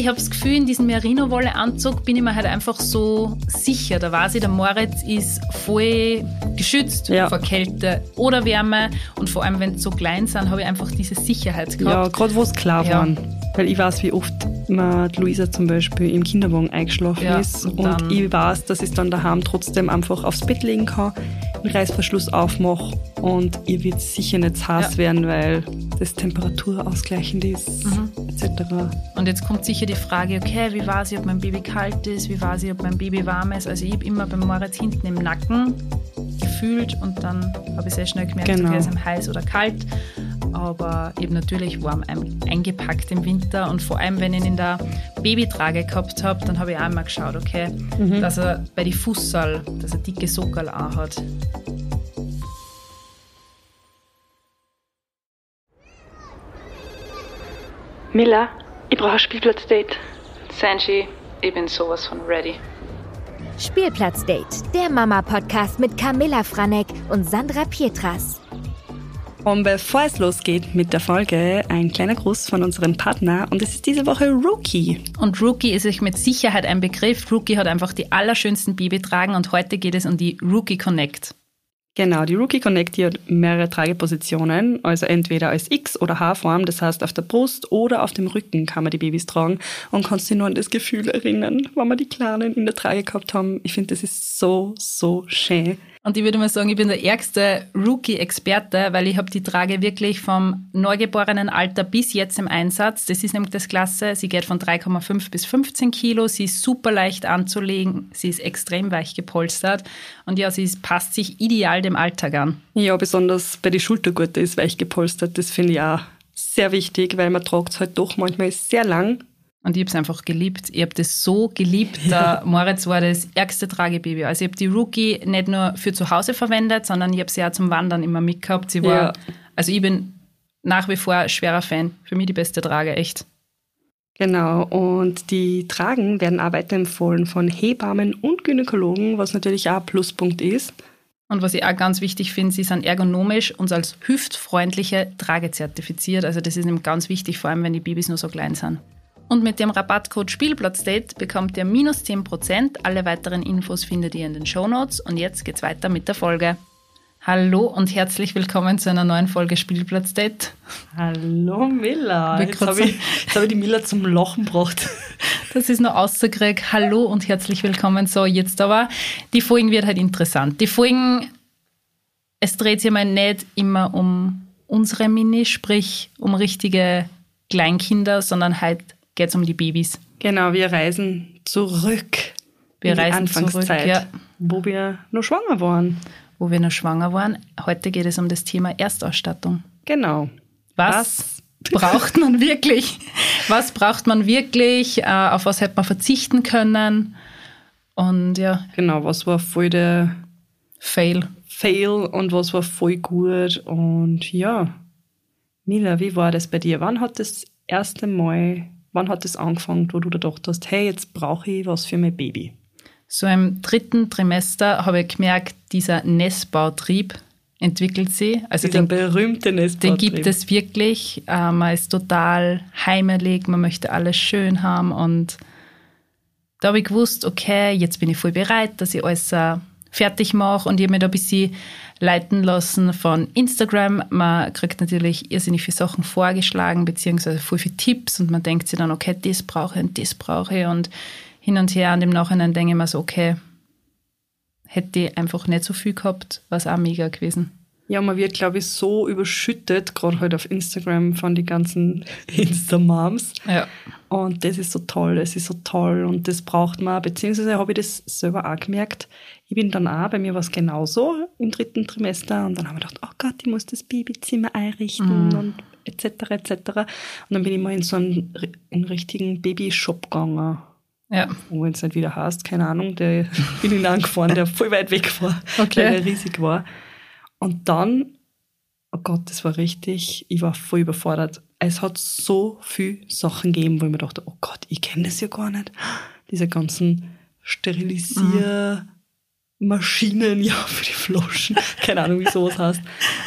ich habe das Gefühl, in diesem Merino-Wolle-Anzug bin ich mir halt einfach so sicher. Da weiß ich, der Moritz ist voll geschützt Ja. vor Kälte oder Wärme. Und vor allem, wenn sie so klein sind, habe ich einfach diese Sicherheit Ja, gehabt. gerade wo es klar Ja. waren. Weil ich weiß, wie oft die Luisa zum Beispiel im Kinderwagen eingeschlafen Ja, ist. und Und, ich weiß, dass ich es dann daheim trotzdem einfach aufs Bett legen kann, den Reißverschluss aufmache und ihr wird sicher nicht zu heiß Ja. werden, weil das temperaturausgleichend ist, Mhm. Und jetzt kommt sicher die Frage, okay, wie weiß ich, ob mein Baby kalt ist, wie weiß ich, ob mein Baby warm ist. Also ich habe immer beim Moritz hinten im Nacken gefühlt und dann habe ich sehr schnell gemerkt, Genau. okay, ist ihm heiß oder kalt. Aber eben natürlich warm ein- eingepackt im Winter und vor allem, wenn ich ihn in der Babytrage gehabt habe, dann habe ich auch immer geschaut, okay, dass er bei die Fußsal, dass er dicke Sockel auch hat. Miller, ich brauche ein Spielplatzdate. Sanji, ich bin sowas von ready. Spielplatzdate, der Mama-Podcast mit Camilla Franek und Sandra Pietras. Und bevor es losgeht mit der Folge, ein kleiner Gruß von unserem Partner und es ist diese Woche Rookie. Und Rookie ist euch mit Sicherheit ein Begriff. Rookie hat einfach die allerschönsten Babytragen und heute geht es um die Rookie Connect. Genau, die Rookie Connect die hat mehrere Tragepositionen, also entweder als X- oder H-Form, das heißt auf der Brust oder auf dem Rücken kann man die Babys tragen und kannst dich nur an das Gefühl erinnern, wenn wir die Kleinen in der Trage gehabt haben. Ich finde, das ist so, so schön. Und ich würde mal sagen, ich bin der ärgste Rookie-Experte, weil ich habe die Trage wirklich vom neugeborenen Alter bis jetzt im Einsatz. Das ist nämlich das Klasse. Sie geht von 3,5 bis 15 Kilo. Sie ist super leicht anzulegen. Sie ist extrem weich gepolstert. Und ja, sie ist, passt sich ideal dem Alltag an. Ja, besonders bei den Schultergurte ist weich gepolstert, das finde ich auch sehr wichtig, weil man tragt es halt doch manchmal sehr lang. Und ich habe es einfach geliebt. Ich habe das so geliebt. Der Moritz war das ärgste Tragebaby. Also ich habe die Rookie nicht nur für zu Hause verwendet, sondern ich habe sie auch zum Wandern immer mitgehabt. Sie war, Ja. also ich bin nach wie vor schwerer Fan. Für mich die beste Trage, echt. Genau, und die Tragen werden auch weiterempfohlen von Hebammen und Gynäkologen, was natürlich auch ein Pluspunkt ist. Und was ich auch ganz wichtig finde, sie sind ergonomisch und als hüftfreundliche Trage zertifiziert. Also das ist eben ganz wichtig, vor allem wenn die Babys nur so klein sind. Und mit dem Rabattcode Spielplatzdate bekommt ihr minus 10%. Alle weiteren Infos findet ihr in den Shownotes. Und jetzt geht's weiter mit der Folge. Hallo und herzlich willkommen zu einer neuen Folge Spielplatzdate. Hallo Miller. Jetzt habe ich, jetzt hab ich die Miller zum Lachen gebracht. Das ist nur auszukriegen. Hallo und herzlich willkommen. So, jetzt aber, die Folgen wird halt interessant. Die Folgen, es dreht sich mal nicht immer um unsere Mini, sprich um richtige Kleinkinder, sondern halt geht es um die Babys. Genau, wir reisen zurück. Wir in die reisen Anfangszeit, zurück, ja. wo wir noch schwanger waren. wo wir noch schwanger waren. Heute geht es um das Thema Erstausstattung. Genau. Was, braucht man wirklich? Was braucht man wirklich? Äh, Auf was hätte man verzichten können? Und ja, Genau, was war voll der Fail. Fail und was war voll gut. Und ja, Mila, wie war das bei dir? Wann hat das erste Mal, wann hat das angefangen, wo du dir gedacht hast, hey, jetzt brauche ich was für mein Baby? So im dritten Trimester habe ich gemerkt, dieser Nestbautrieb entwickelt sich. Also Dieser den, berühmte den gibt es wirklich. Äh, man ist total heimelig, man möchte alles schön haben. Und da habe ich gewusst, okay, jetzt bin ich voll bereit, dass ich alles äh, fertig mache. Und ich habe mich da ein bisschen leiten lassen von Instagram. Man kriegt natürlich irrsinnig viele Sachen vorgeschlagen, beziehungsweise voll viele Tipps. Und man denkt sich dann, okay, das brauche ich und das brauche ich. Und hin und her und im Nachhinein denke ich mir so, okay, hätte ich einfach nicht so viel gehabt, war es auch mega gewesen. Ja, man wird, glaube ich, so überschüttet, gerade halt auf Instagram von die ganzen Insta-Moms. Ja. Und das ist so toll, das ist so toll und das braucht man. Beziehungsweise habe ich das selber auch gemerkt. Ich bin dann auch, bei mir war es genauso im dritten Trimester und dann haben wir gedacht, oh Gott, ich muss das Babyzimmer einrichten und etc. etc. Und dann bin ich mal in so einen, einen richtigen Babyshop gegangen. Ja. Wo jetzt nicht wieder heißt, keine Ahnung, der bin ich angefahren, der voll weit weg war, Okay. weil der riesig war. Und dann, oh Gott, das war richtig, ich war voll überfordert. Es hat so viel Sachen gegeben, wo ich mir dachte, oh Gott, ich kenne das ja gar nicht. Diese ganzen Sterilisiermaschinen, ja, für die Flaschen. Keine Ahnung, wie sowas heißt.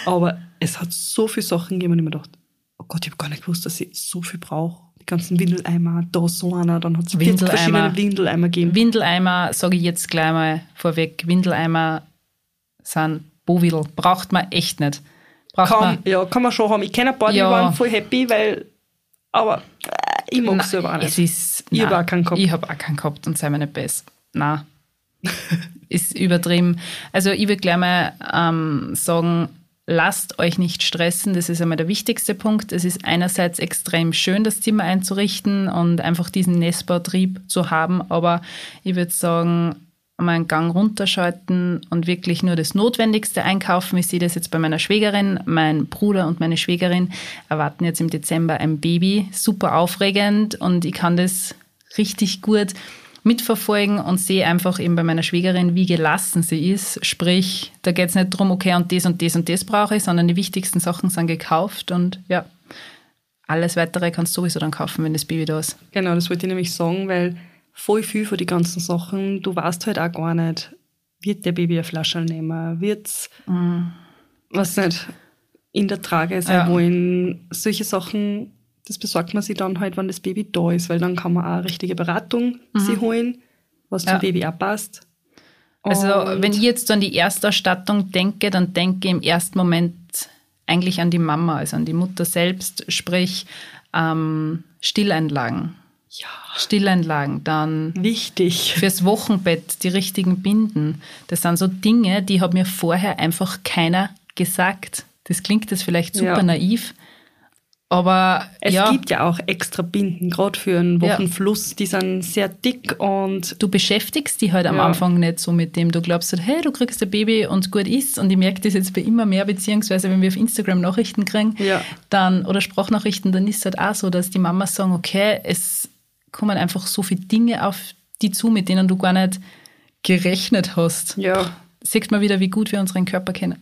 Aber es hat so viele Sachen gegeben und ich mir dachte, oh Gott, ich habe gar nicht gewusst, dass ich so viel brauche. die ganzen Windeleimer, da so einer, dann hat es verschiedene Windeleimer gegeben. Windeleimer, sage ich jetzt gleich mal vorweg, Windeleimer sind Bovidel. Braucht man echt nicht. Braucht kann, man, ja, kann man schon haben. Ich kenne ein paar, die Ja. waren voll happy, weil, aber äh, ich mag es selber auch nicht. Es ist, Ich nein, hab auch keinen gehabt. Ich habe auch keinen gehabt und sei mir nicht besser. Nein. ist übertrieben. Also ich würde gleich mal ähm, sagen, lasst euch nicht stressen. Das ist einmal der wichtigste Punkt. Es ist einerseits extrem schön, das Zimmer einzurichten und einfach diesen Nestbautrieb zu haben. Aber ich würde sagen, mal einen Gang runterschalten und wirklich nur das Notwendigste einkaufen. Ich sehe das jetzt bei meiner Schwägerin. Mein Bruder und meine Schwägerin erwarten jetzt im Dezember ein Baby. Super aufregend und ich kann das richtig gut mitverfolgen und sehe einfach eben bei meiner Schwägerin, wie gelassen sie ist. Sprich, da geht es nicht darum, okay, und das und das und das brauche ich, sondern die wichtigsten Sachen sind gekauft und ja, alles weitere kannst du sowieso dann kaufen, wenn das Baby da ist. Genau, das wollte ich nämlich sagen, weil voll viel von den ganzen Sachen, du weißt halt auch gar nicht, wird der Baby eine Flasche nehmen, wird's, was nicht, in der Trage sein Ja. wollen. Solche Sachen, das besorgt man sich dann halt, wenn das Baby da ist, weil dann kann man auch eine richtige Beratung sich holen, was Ja. zum Baby auch passt. Also Und- wenn ich jetzt an die Erstausstattung denke, dann denke ich im ersten Moment eigentlich an die Mama, also an die Mutter selbst, sprich ähm, Stilleinlagen. Ja, Stilleinlagen, dann wichtig. fürs Wochenbett die richtigen Binden. Das sind so Dinge, die hat mir vorher einfach keiner gesagt. Das klingt jetzt vielleicht super Ja. naiv, aber Es ja, gibt ja auch extra Binden, gerade für einen Ja. Wochenfluss, die sind sehr dick und du beschäftigst dich halt am Ja. Anfang nicht so mit dem. Du glaubst halt, hey, du kriegst ein Baby und gut ist. Und ich merke das jetzt bei immer mehr, beziehungsweise wenn wir auf Instagram Nachrichten kriegen, Ja. dann oder Sprachnachrichten, dann ist es halt auch so, dass die Mamas sagen, okay, es kommen einfach so viele Dinge auf die zu, mit denen du gar nicht gerechnet hast. ja, Sieht man wieder, wie gut wir unseren Körper kennen.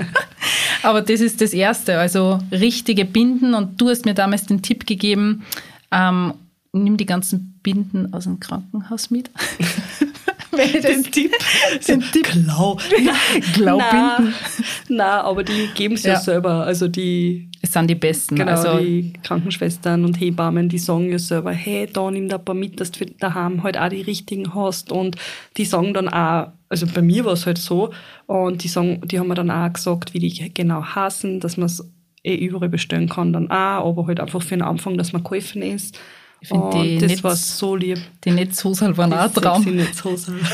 Aber das ist das Erste, also richtige Binden. Und du hast mir damals den Tipp gegeben, ähm, nimm die ganzen Binden aus dem Krankenhaus mit. Das Tipp. Den Tipp. Glaubinden. Nein, aber die geben es ja. Ja. selber. Also die, sind die Besten. genau, also, die Krankenschwestern und Hebammen, die sagen ja selber, hey, da nimm da ein paar mit, dass du daheim halt auch die richtigen hast. Und die sagen dann auch, also bei mir war es halt so, und die sagen, die haben mir dann auch gesagt, wie die genau hassen, dass man es eh überall bestellen kann dann auch, aber halt einfach für den Anfang, dass man geholfen ist. Ich find und die das nicht- war so lieb. die Netzhosel waren auch ein Die Traum. Netzhosen.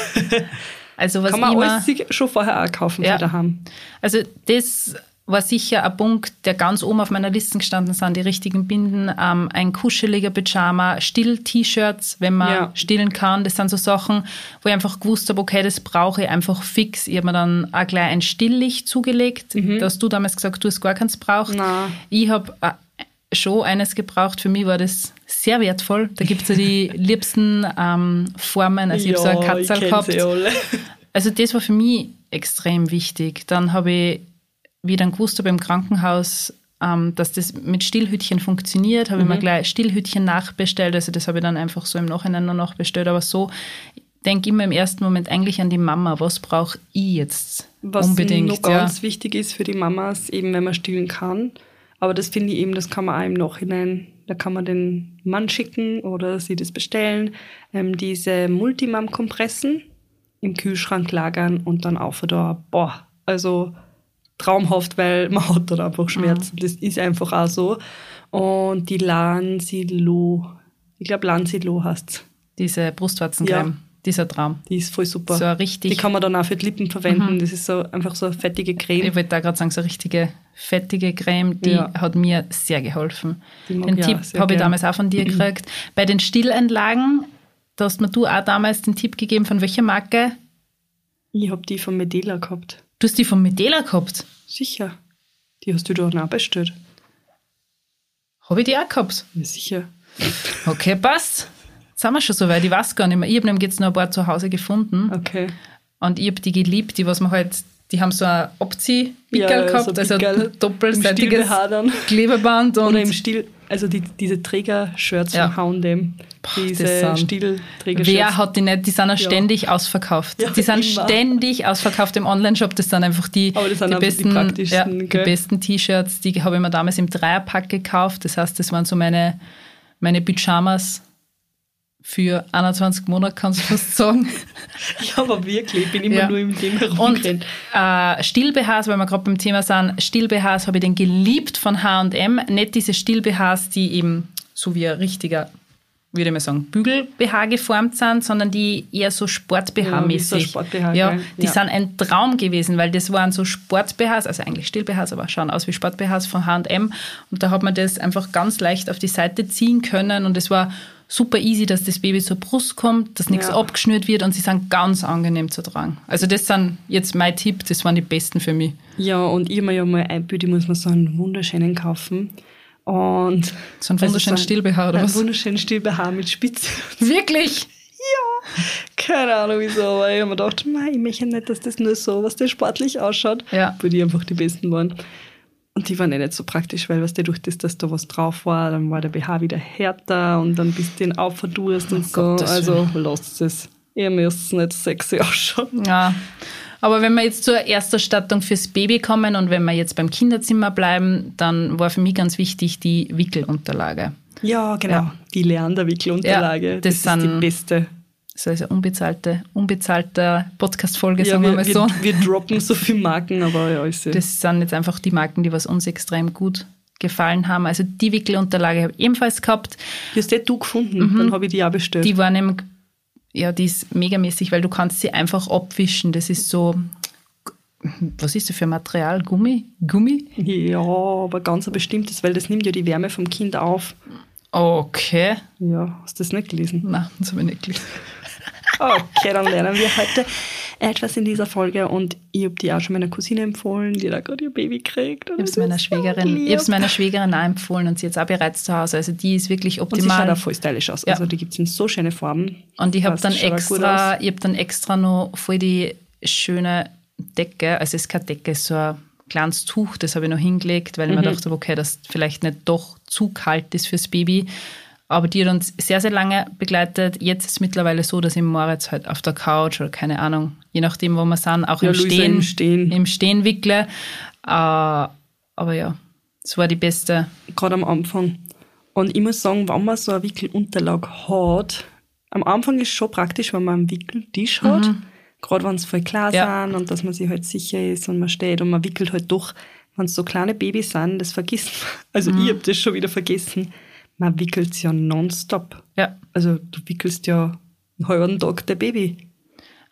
Also was Kann man immer, alles sich schon vorher auch kaufen Ja. daheim. Also das war sicher ein Punkt, der ganz oben auf meiner Liste gestanden sind, die richtigen Binden, ähm, ein kuscheliger Pyjama, Still-T-Shirts, wenn man Ja. stillen kann. Das sind so Sachen, wo ich einfach gewusst habe, okay, das brauche ich einfach fix. Ich habe mir dann auch gleich ein Stilllicht zugelegt. Da hast du damals gesagt, du hast gar keins braucht. Nein. Ich habe äh, schon eines gebraucht. Für mich war das sehr wertvoll. Da gibt es ja die liebsten ähm, Formen. Also ich habe so ein Katzel gehabt. alle. Also das war für mich extrem wichtig. Dann habe ich, wie ich dann gewusst habe im Krankenhaus, ähm, dass das mit Stillhütchen funktioniert, habe ich mir gleich Stillhütchen nachbestellt. Also das habe ich dann einfach so im Nachhinein noch bestellt. Aber so ich denke immer im ersten Moment eigentlich an die Mama. Was brauche ich jetzt Was unbedingt? noch ganz wichtig ist für die Mamas, eben wenn man stillen kann. Aber das finde ich eben, das kann man auch im Nachhinein, da kann man den Mann schicken oder sie das bestellen. Ähm, diese Multimam-Kompressen im Kühlschrank lagern und dann auf da. Boah, also traumhaft, weil man hat dann einfach Schmerzen. Das ist einfach auch so. Und die Lansilo, ich glaube Lansilo heißt Diese Brustwarzencreme, Ja. dieser Traum. Die ist voll super. So richtig- die kann man dann auch für die Lippen verwenden. Das ist so einfach so eine fettige Creme. Ich wollte da gerade sagen, so eine richtige fettige Creme, die Ja. hat mir sehr geholfen. Den auch Tipp habe ich damals auch von dir gekriegt. Bei den Stilleinlagen, da hast mir du auch damals den Tipp gegeben, von welcher Marke? Ich hab die von Medela gehabt. Du hast die von Medela gehabt. Sicher. Die hast du doch auch bestellt. Habe ich die auch gehabt? Ja, sicher. Okay, passt. Jetzt sind wir schon so weit. Ich weiß gar nicht mehr. Ich habe nämlich jetzt noch ein paar zu Hause gefunden. Okay. Und ich habe die geliebt, die was man halt, die haben so ein Abziehpickel Ja, gehabt, so also ein doppelseitiges Stil dann. Klebeband und Oder im Stil, also die, diese Träger-Shirts Ja. von H&M. Diese Stil-Träger-Shirts. Wer hat die nicht? Die sind auch ständig ausverkauft. Ja, die sind immer. ständig ausverkauft im Onlineshop. Das sind einfach die, das sind die, einfach die besten, praktischsten, ja, die besten T-Shirts. Die habe ich mir damals im Dreierpack gekauft. Das heißt, das waren so meine, meine Pyjamas für 21 Monate, kannst du fast sagen. Ja, aber wirklich, ich bin immer Ja. nur im Ding Und herumgerannt. äh, Still-BHs, weil wir gerade beim Thema sind, Still-BHs habe ich den geliebt von H&M. Nicht diese Still-BHs, die eben so wie ein richtiger, würde ich mal sagen, Bügel-BH geformt sind, sondern die eher so Ja, wie Sport-BH-mäßig. so Sport-BH, ja, gell? die Ja. sind ein Traum gewesen, weil das waren so Sport-BHs, also eigentlich Still-BHs, aber schauen aus wie Sport-BHs von H&M. Und da hat man das einfach ganz leicht auf die Seite ziehen können und es war super easy, dass das Baby zur Brust kommt, dass nichts Ja. abgeschnürt wird und sie sind ganz angenehm zu tragen. Also das sind jetzt mein Tipp, das waren die besten für mich. Ja, und ich habe mir ja mal eingebildet, ich muss mir so einen wunderschönen kaufen. Und So einen wunderschönen Also Still-BH oder was? wunderschönen Still-BH mit Spitze. Wirklich? Keine Ahnung wieso, aber ich habe mir gedacht, ich möchte nicht, dass das nur so, was der sportlich ausschaut, Ja. weil die einfach die besten waren. Und die waren eh nicht so praktisch, weil was der durch das, dass da was drauf war, dann war der BH wieder härter und dann bist du den aufverdurst und so. Gottes Also lasst es. Ihr müsst nicht sexy ausschauen. Ja. Aber wenn wir jetzt zur Ersterstattung fürs Baby kommen und wenn wir jetzt beim Kinderzimmer bleiben, dann war für mich ganz wichtig die Wickelunterlage. Ja, genau. Ja. Die Lernderwickelunterlage. Ja, das, das ist die beste. Das ist eine unbezahlte, unbezahlte Podcast-Folge, Ja, sagen wir wir, mal wir, so. wir droppen so viele Marken, aber ja, ist ja. Das sind jetzt einfach die Marken, die was uns extrem gut gefallen haben. Also die Wickelunterlage habe ich ebenfalls gehabt. Die hast eh du gefunden, dann habe ich die auch bestellt. Mhm. Die war nämlich, ja, die ist megamäßig, weil du kannst sie einfach abwischen. Das ist so, was ist das für ein Material? Gummi? Gummi? ja, aber ganz ein bestimmtes, weil das nimmt ja die Wärme vom Kind auf. Okay. Ja, hast du das nicht gelesen? Nein, das habe ich nicht gelesen. Okay, dann lernen wir heute etwas in dieser Folge und ich habe die auch schon meiner Cousine empfohlen, die da gerade ihr Baby kriegt. Ich habe es meiner Schwägerin, ich hab's meiner Schwägerin auch empfohlen und sie jetzt auch bereits zu Hause. Also die ist wirklich und sie schaut optimal. auch voll stylisch aus. Ja. Also die gibt es in so schöne Farben. Und ich habe dann extra, ich habe dann extra noch voll die schöne Decke, also es ist keine Decke, es ist so ein kleines Tuch, das habe ich noch hingelegt, weil ich Mhm. mir dachte, okay, das vielleicht nicht doch zu kalt ist fürs Baby. Aber die hat uns sehr, sehr lange begleitet. Jetzt ist es mittlerweile so, dass ich Moritz halt auf der Couch oder keine Ahnung, je nachdem, wo wir sind, auch Ja, im, Luisa Stehen, im Stehen. im Stehen wickle. Äh, aber ja, es war die beste. gerade am Anfang. Und ich muss sagen, wenn man so eine Wickelunterlage hat, am Anfang ist es schon praktisch, wenn man einen Wickeltisch hat, gerade wenn es voll klar Mhm. Ja. sind und dass man sich halt sicher ist und man steht und man wickelt halt doch, wenn es so kleine Babys sind, das vergisst man. Also Mhm. ich habe das schon wieder vergessen. Man wickelt ja nonstop. Ja. Also du wickelst ja einen halben Tag der Baby.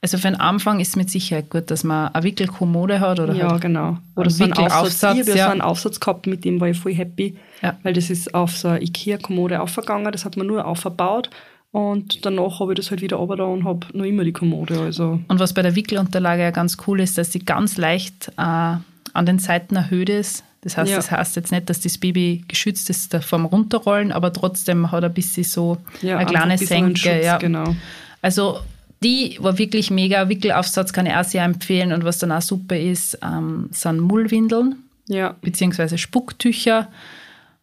Also für den Anfang ist es mit Sicherheit gut, dass man eine Wickelkommode hat oder Ja, halt genau. Oder so einen Aufsatz. Ich habe ja, ja. so einen Aufsatz gehabt, mit dem war ich voll happy, Ja. weil das ist auf so eine Ikea-Kommode aufgegangen, das hat man nur aufgebaut und danach habe ich das halt wieder runter und habe noch immer die Kommode. Also Und was bei der Wickelunterlage ja ganz cool ist, dass sie ganz leicht äh, an den Seiten erhöht ist. Das heißt, Ja. das heißt jetzt nicht, dass das Baby geschützt ist vom Runterrollen, aber trotzdem hat er ein bisschen so eine einfach kleine Senke. Schutz, ja. Genau. Also die war wirklich mega. Wickelaufsatz kann ich auch sehr empfehlen. Und was dann auch super ist, ähm, sind Mullwindeln Ja, beziehungsweise Spucktücher.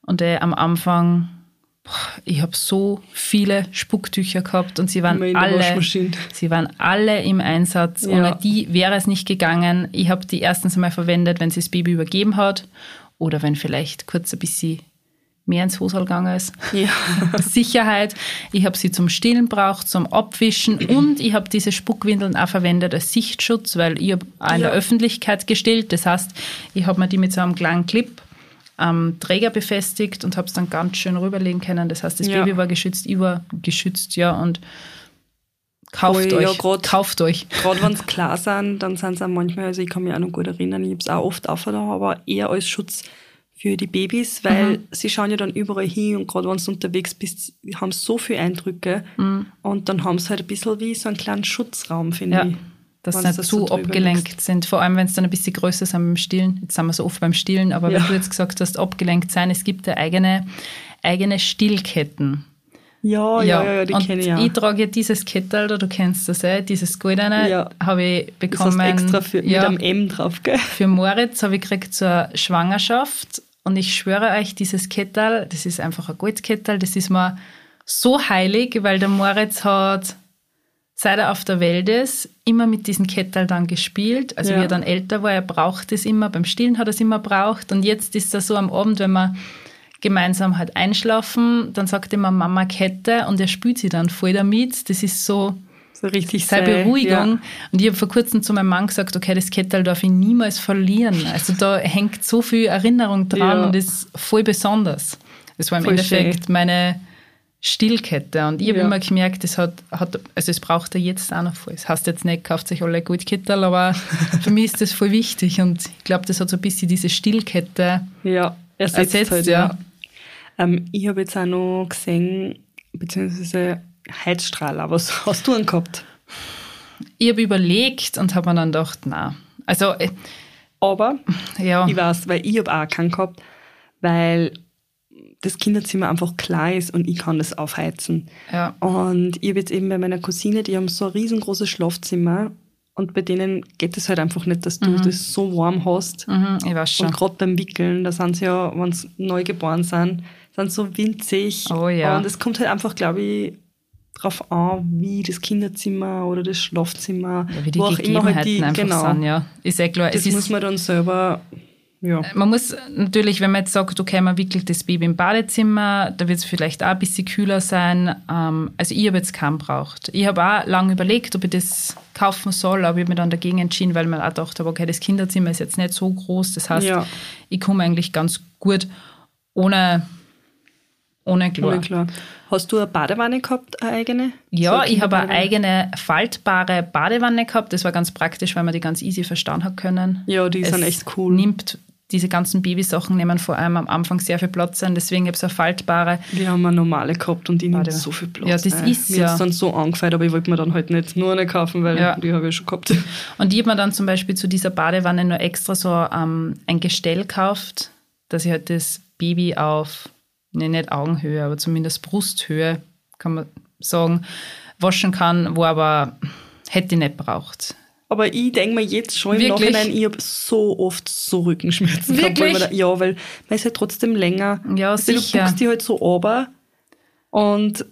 Und äh, am Anfang, ich habe so viele Spucktücher gehabt und sie waren alle, sie waren alle im Einsatz. Ja. Ohne die wäre es nicht gegangen. Ich habe die erstens einmal verwendet, wenn sie das Baby übergeben hat oder wenn vielleicht kurz ein bisschen mehr ins Hosal gegangen ist. ja. Sicherheit. Ich habe sie zum Stillen braucht, zum Abwischen und ich habe diese Spuckwindeln auch verwendet als Sichtschutz, weil ich habe auch in Ja. der Öffentlichkeit gestillt. Das heißt, ich habe mir die mit so einem kleinen Clip am Träger befestigt und habe es dann ganz schön rüberlegen können. Das heißt, das Ja. Baby war geschützt, ich war geschützt, ja, und kauft ja, euch, grad- kauft euch. Gerade wenn es klar sind, dann sind es auch manchmal, also ich kann mich auch noch gut erinnern, ich habe es auch oft aufgetan, aber eher als Schutz für die Babys, weil sie schauen ja dann überall hin und gerade wenn du unterwegs bist, haben so viele Eindrücke und dann haben sie halt ein bisschen wie so einen kleinen Schutzraum, finde Ja, ich. Dass sie das zu abgelenkt sind. Vor allem, wenn es dann ein bisschen größer sind beim Stillen. Jetzt sind wir so oft beim Stillen, aber Ja. wenn du jetzt gesagt hast, abgelenkt sein, es gibt ja eigene, eigene Stillketten. Ja, ja, ja, ja die kenne ich auch. ich trage ja dieses Kettel, du kennst das eh, dieses goldene, Ja. habe ich das bekommen. hast extra für, mit ja, einem M drauf, gell? für Moritz habe ich gekriegt zur Schwangerschaft und ich schwöre euch, dieses Kettel, das ist einfach ein Goldkettel, das ist mir so heilig, weil der Moritz hat, seit er auf der Welt ist, immer mit diesem Kettel dann gespielt. Also Ja. wie er dann älter war, er braucht es immer, beim Stillen hat er es immer braucht und jetzt ist er so am Abend, wenn wir gemeinsam halt einschlafen. Dann sagt immer Mama Kette und er spült sie dann voll damit. Das ist so, So richtig seine sei- Beruhigung. Ja. Und ich habe vor kurzem zu meinem Mann gesagt, okay, das Kettel darf ich niemals verlieren. Also da hängt so viel Erinnerung dran Ja. und ist voll besonders. Das war im Voll Endeffekt schön. meine Stillkette. Und ich habe Ja. immer gemerkt, das hat, hat, also es braucht er jetzt auch noch voll. Das heißt jetzt nicht, kauft sich alle gut Kettel, aber für mich ist das voll wichtig. Und ich glaube, das hat so ein bisschen diese Stillkette Ja, ersetzt, ersetzt. halt, ja. ja. Ähm, ich habe jetzt auch noch gesehen, beziehungsweise Heizstrahler. Was hast du denn gehabt? Ich habe überlegt und habe mir dann gedacht, na, also äh, Aber ja, ich weiß, weil ich habe auch keinen gehabt, weil das Kinderzimmer einfach klar ist und ich kann das aufheizen. ja, Und ich habe jetzt eben bei meiner Cousine, die haben so ein riesengroßes Schlafzimmer und bei denen geht es halt einfach nicht, dass du das so warm hast. mhm, ich weiß schon. Und gerade beim Wickeln, da sind sie ja, wenn sie neu geboren sind, sind so winzig. Oh ja. Und es kommt halt einfach, glaube ich, drauf an, wie das Kinderzimmer oder das Schlafzimmer, Ja, wie die wo auch immer halt die, genau. sind, ja. Ist eh klar. Das es ist, muss man dann selber, ja. Man muss natürlich, wenn man jetzt sagt, okay, man wickelt das Baby im Badezimmer, da wird es vielleicht auch ein bisschen kühler sein. Ähm, also ich habe jetzt keinen braucht. Ich habe auch lange überlegt, ob ich das kaufen soll, aber ich habe mich dann dagegen entschieden, weil man auch gedacht habe, okay, das Kinderzimmer ist jetzt nicht so groß. Das heißt, Ja. ich komme eigentlich ganz gut ohne, ohne Chlor. Ohne klar. Hast du eine Badewanne gehabt, eine eigene? Ja, So ich habe eine eigene faltbare Badewanne gehabt. Das war ganz praktisch, weil man die ganz easy verstauen hat können. Ja, die sind Es echt cool. Nimmt, diese ganzen Babysachen nehmen vor allem am Anfang sehr viel Platz ein. Deswegen ich so eine faltbare. Wir haben eine normale gehabt und die nimmt so viel Platz. Ja, das ein. ist Mir ja- hat's dann so angefallen, aber ich wollte mir dann halt nicht nur eine kaufen, weil Ja. die habe ich schon gehabt. Und ich habe mir dann zum Beispiel zu dieser Badewanne nur extra so ähm, ein Gestell gekauft, dass ich halt das Baby auf, nee, nicht Augenhöhe, aber zumindest Brusthöhe, kann man sagen, waschen kann, wo aber hätte ich nicht braucht. Aber ich denke mir jetzt schon im Wirklich? Nachhinein, ich habe so oft so Rückenschmerzen gehabt. Wirklich? Weil man da, ja, weil man ist halt trotzdem länger. Ja, du, sicher. Du guckst die halt so runter und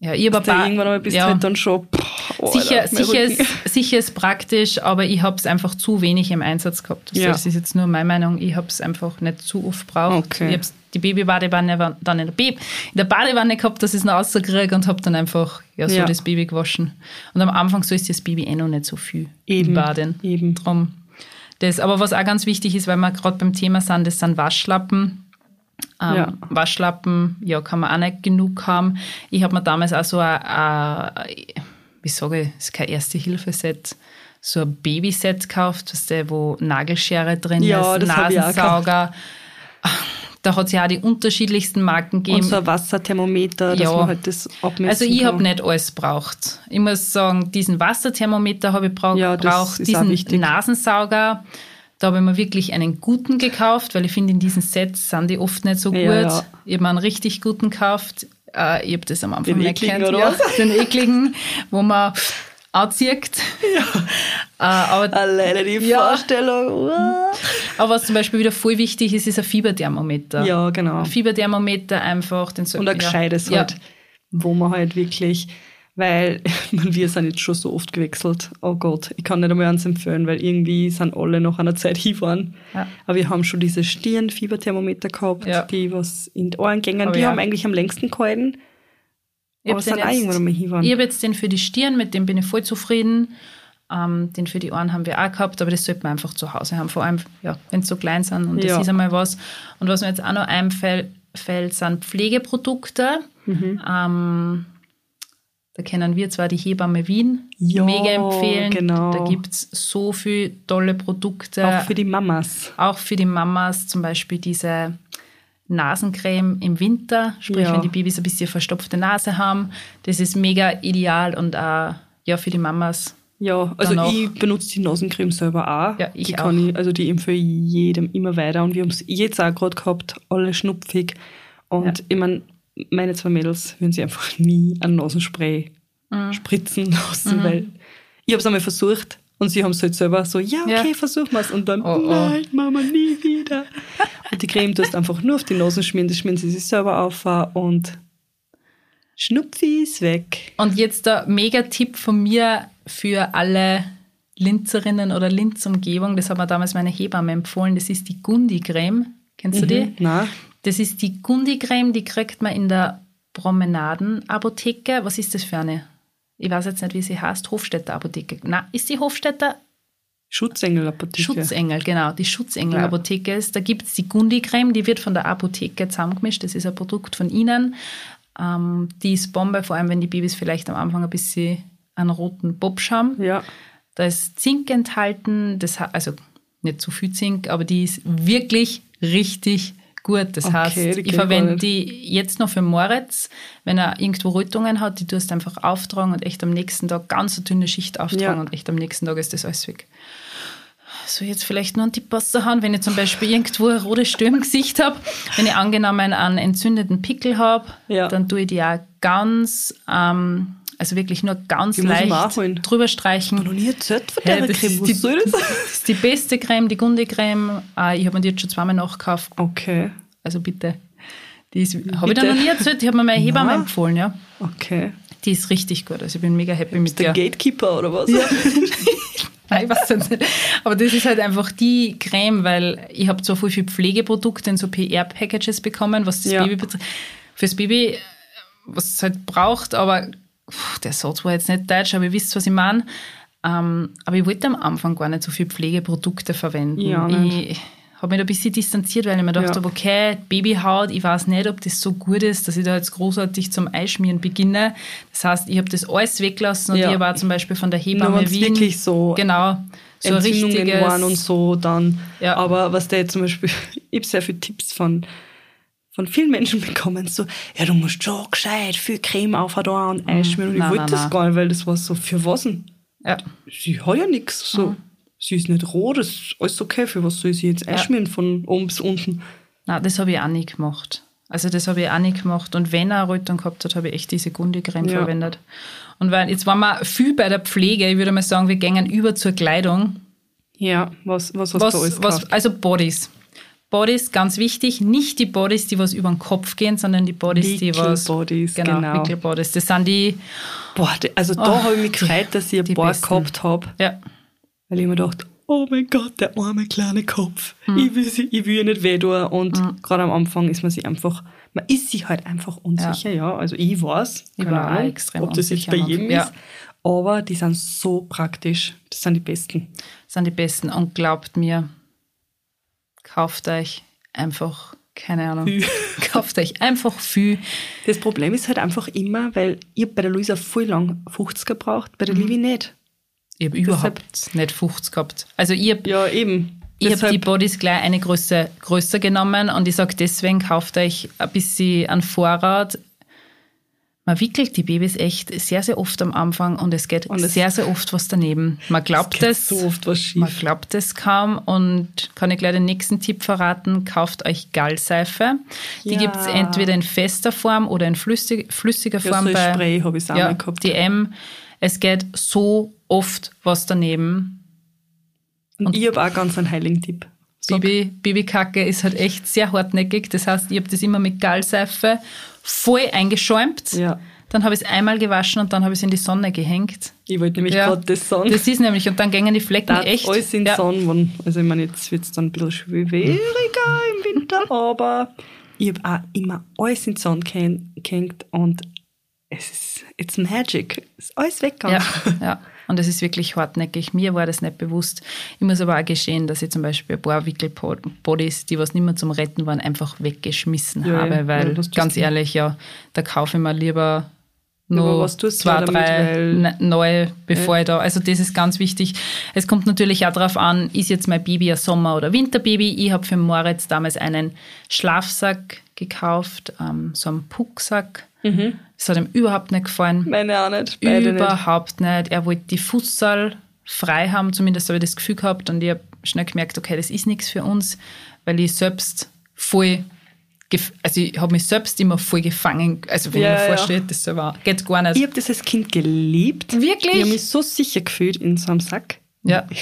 Ja, ich habe paar- irgendwann einmal bist ja. halt dann schon, boah, Alter, Sicher, sicher, ist, sicher ist praktisch, aber ich habe es einfach zu wenig im Einsatz gehabt. Also Ja. Das ist jetzt nur meine Meinung. Ich habe es einfach nicht zu oft gebraucht. Okay. Ich habe die Babybadewanne dann in der, Baby, in der Badewanne gehabt, dass ich es noch rauskriege und habe dann einfach ja, so Ja. das Baby gewaschen. Und am Anfang so ist das Baby eh noch nicht so viel Eben, im Baden. eben. Drum. Das, aber was auch ganz wichtig ist, weil wir gerade beim Thema sind, das sind Waschlappen. Ähm, Ja. Waschlappen, ja, kann man auch nicht genug haben. Ich habe mir damals auch so ein wie sage ich, ist kein Erste-Hilfe-Set, so ein Babyset gekauft, weißt du, wo Nagelschere drin Ja, ist, Nasensauger. Da hat es ja auch die unterschiedlichsten Marken Und gegeben. so ein Wasserthermometer, dass Ja. man halt das abmessen Also ich habe nicht alles braucht. Ich muss sagen, diesen Wasserthermometer habe ich braucht, Ja, braucht diesen. Nasensauger. Da habe ich mir wirklich einen guten gekauft, weil ich finde, in diesen Sets sind die oft nicht so gut. Ja, ja. Ich habe mir einen richtig guten gekauft. Äh, ich habe das am Anfang Den nicht ekligen, Ja, den ekligen, wo man anzieht. Äh, aber, Alleine die Ja. Vorstellung. aber was zum Beispiel wieder voll wichtig ist, ist ein Fieberthermometer. Ja, genau. Ein Fieberthermometer einfach. Den so, Und ein ja. gescheites Ja. halt, wo man halt wirklich, weil man, wir sind jetzt schon so oft gewechselt. Oh Gott, ich kann nicht einmal eins empfehlen, weil irgendwie sind alle nach einer Zeit hingefahren. Ja. Aber wir haben schon diese Stirnfieberthermometer gehabt, Ja. die was in die Ohren gängen. Aber Die ja. haben eigentlich am längsten gehalten. Ich Aber sind auch irgendwann einmal hingefahren. Ich habe jetzt den für die Stirn, mit dem bin ich voll zufrieden. Ähm, den für die Ohren haben wir auch gehabt, aber das sollte man einfach zu Hause haben, vor allem, ja, wenn sie so klein sind und das Ja. ist einmal was. Und was mir jetzt auch noch einfällt, fällt, sind Pflegeprodukte. Mhm. Ähm, da kennen wir zwar die Hebamme Wien, Ja, mega empfehlen. genau. Da gibt es so viele tolle Produkte. Auch für die Mamas. Auch für die Mamas zum Beispiel diese Nasencreme im Winter, sprich Ja. wenn die Babys ein bisschen verstopfte Nase haben. Das ist mega ideal und auch ja, für die Mamas. Ja, also Dann auch- ich benutze die Nasencreme selber auch. Ja, ich die kann auch. Ich, also die empfehle ich jedem immer weiter. Und wir haben es jetzt auch gerade gehabt, alle schnupfig. Und Ja. ich meine, meine zwei Mädels würden sie einfach nie ein Nasenspray Mhm. spritzen lassen, weil ich habe es einmal versucht und sie haben es halt selber so, ja, okay, Ja. versuchen wir es. Und dann, Oh, oh. nein, Mama, nie wieder. und die Creme tust einfach nur auf die Nasen schmieren, das schmieren sie sich selber auf und Schnupfi ist weg. Und jetzt der Mega-Tipp von mir für alle Linzerinnen oder Linzumgebung, das hat mir damals meine Hebamme empfohlen, das ist die Gundi-Creme. Kennst du die? Na, Das ist die Gundi-Creme, die kriegt man in der Promenadenapotheke. Was ist das für eine? Ich weiß jetzt nicht, wie sie heißt. Hofstädter Apotheke. Na, ist die Hofstädter Schutzengel-Apotheke. Schutzengel, genau, die Schutzengel-Apotheke ist. Da gibt es die Gundi-Creme, die wird von der Apotheke zusammengemischt. Das ist ein Produkt von ihnen. Ähm, die ist Bombe, vor allem wenn die Babys vielleicht am Anfang ein bisschen einen roten Bobsch haben. Ja. Da ist Zink enthalten, das, also nicht zu viel Zink, aber die ist wirklich richtig gut. Das Okay, heißt, ich verwende die jetzt noch für Moritz, wenn er irgendwo Rötungen hat, die tust du einfach auftragen und echt am nächsten Tag ganz eine dünne Schicht auftragen Ja. und echt am nächsten Tag ist das alles weg. So, jetzt vielleicht noch einen Tipp raushauen, wenn ich zum Beispiel irgendwo eine rote Stelle im Gesicht habe, wenn ich angenommen einen entzündeten Pickel habe, Ja. dann tue ich die auch ganz, ähm, also wirklich nur ganz Die leicht drüber streichen. noch nie erzählt von Hey, das, Creme. ist die, das? ist die beste Creme, die Gundi-Creme. Äh, ich habe mir die jetzt schon zweimal nachgekauft. Okay, Also bitte. Die ist, habe ich Bitte? noch nie erzählt? Die hat mir meine Hebamme Nein. empfohlen, ja. okay. Die ist richtig gut. Also ich bin mega happy mit Der der. Gatekeeper oder was? Nein, ich weiß es nicht. Aber das ist halt einfach die Creme, weil ich habe zwar voll viel Pflegeprodukte in so PR-Packages bekommen, was das Ja. Baby betrifft. Fürs Baby, was es halt braucht, aber der Satz war jetzt nicht deutsch, aber ihr wisst, was ich meine. Ähm, aber ich wollte am Anfang gar nicht so viel Pflegeprodukte verwenden. Ja, ich habe mich da ein bisschen distanziert, weil ich mir gedacht Ja. habe, okay, Babyhaut, ich weiß nicht, ob das so gut ist, dass ich da jetzt großartig zum Eischmieren beginne. Das heißt, ich habe das alles weggelassen und Ja. ich auch zum Beispiel von der Nur Hebamme wenn's Wien... wirklich so Genau. So Entzündungen richtiges... waren und so dann. Ja. Aber was der jetzt zum Beispiel, ich habe sehr viele Tipps von, von vielen Menschen bekommen, so, ja, du musst schon gescheit viel Creme auf da und einschmieren. Und ich wollte das gar nicht, weil das war so, für was denn? Ja. Sie hat ja nichts. So. Mhm. Sie ist nicht rot, das ist alles okay. Für was soll sie jetzt einschmieren von oben bis unten? Nein, das habe ich auch nicht gemacht. Also das habe ich auch nicht gemacht. Und wenn er eine Rötung gehabt hat, habe ich echt diese Gundi-Creme Ja. verwendet. Und weil jetzt waren wir viel bei der Pflege, ich würde mal sagen, wir gehen über zur Kleidung. Ja, was, was hast du alles Was, was, gekauft? also Bodies. Bodies, ganz wichtig, nicht die Bodies, die was über den Kopf gehen, sondern die Bodies, die was... Wickelbodies, genau. genau. Wickelbodies. Das sind die, Boah, also da Oh, habe ich mich gefreut, dass ich ein paar besten. gehabt habe. ja, Weil ich mir dachte, oh mein Gott, der arme kleine Kopf. Hm. Ich, will sie, ich will ihr nicht weh tun. Und gerade am Anfang ist man sich einfach, man ist sich halt einfach unsicher, ja. Also ich weiß, Ich keine war Ahnung, extrem ob das jetzt bei jedem. Ja. ist. Aber die sind so praktisch. Das sind die besten. sind die besten. Und glaubt mir, kauft euch einfach, keine Ahnung, Viel. kauft euch einfach viel. Das Problem ist halt einfach immer, weil ich hab bei der Luisa voll lang 50 gebraucht, bei der Mhm. Livi nicht. Ich habe überhaupt nicht 50 gehabt. Also ich habe Ja, eben. ich hab Deshalb- die Bodies gleich eine Größe größer genommen und ich sage deswegen, kauft euch ein bisschen an Vorrat. Man wickelt die Babys echt sehr, sehr oft am Anfang und es geht Und es- sehr, sehr oft was daneben. Man glaubt es, so oft was schief. man glaubt es kaum und kann ich gleich den nächsten Tipp verraten, kauft euch Gallseife. Die Ja. gibt es entweder in fester Form oder in flüssig, flüssiger Ja, Form so ein bei Spray habe ich auch ja, gehabt. die M. Es geht so oft was daneben. Und, ich habe auch ganz einen heiligen Tipp. Babykacke ist halt echt sehr hartnäckig. Das heißt, ich habe das immer mit Gallseife voll eingeschäumt. Ja. Dann habe ich es einmal gewaschen und dann habe ich es in die Sonne gehängt. Ich wollte nämlich Ja. gerade das sagen. Das ist nämlich, und dann gängen die Flecken da echt. alles in ja. Sonne, also ich meine, jetzt wird es dann ein bisschen schwieriger im Winter, aber ich habe auch immer alles in die Sonne gehäng- gehängt und es ist, it's magic. Es ist alles weggegangen. Ja, ja. Und es ist wirklich hartnäckig. Mir war das nicht bewusst. Ich muss aber auch gestehen, dass ich zum Beispiel ein paar Wickelbodies, die was nicht mehr zum Retten waren, einfach weggeschmissen Ja, habe. ja. Weil Ja, ganz ehrlich, ja, da kaufe ich mir lieber du zwei, drei ne- neue, bevor ich da. Also das ist ganz wichtig. Es kommt natürlich auch darauf an, ist jetzt mein Baby ein Sommer- oder Winterbaby. Ich habe für Moritz damals einen Schlafsack gekauft, ähm, so einen Pucksack. Das hat ihm überhaupt nicht gefallen. Meine auch nicht, beide nicht. Überhaupt nicht. Er wollte die Fußball frei haben, zumindest habe ich das Gefühl gehabt. Und ich habe schnell gemerkt, okay, das ist nichts für uns, weil ich selbst voll, also ich habe mich selbst immer voll gefangen. Also wenn Ja, ich mir ja. vorstelle, das selber geht gar nicht. Ich habe das als Kind geliebt. Wirklich? Ich habe mich so sicher gefühlt in so einem Sack. ja,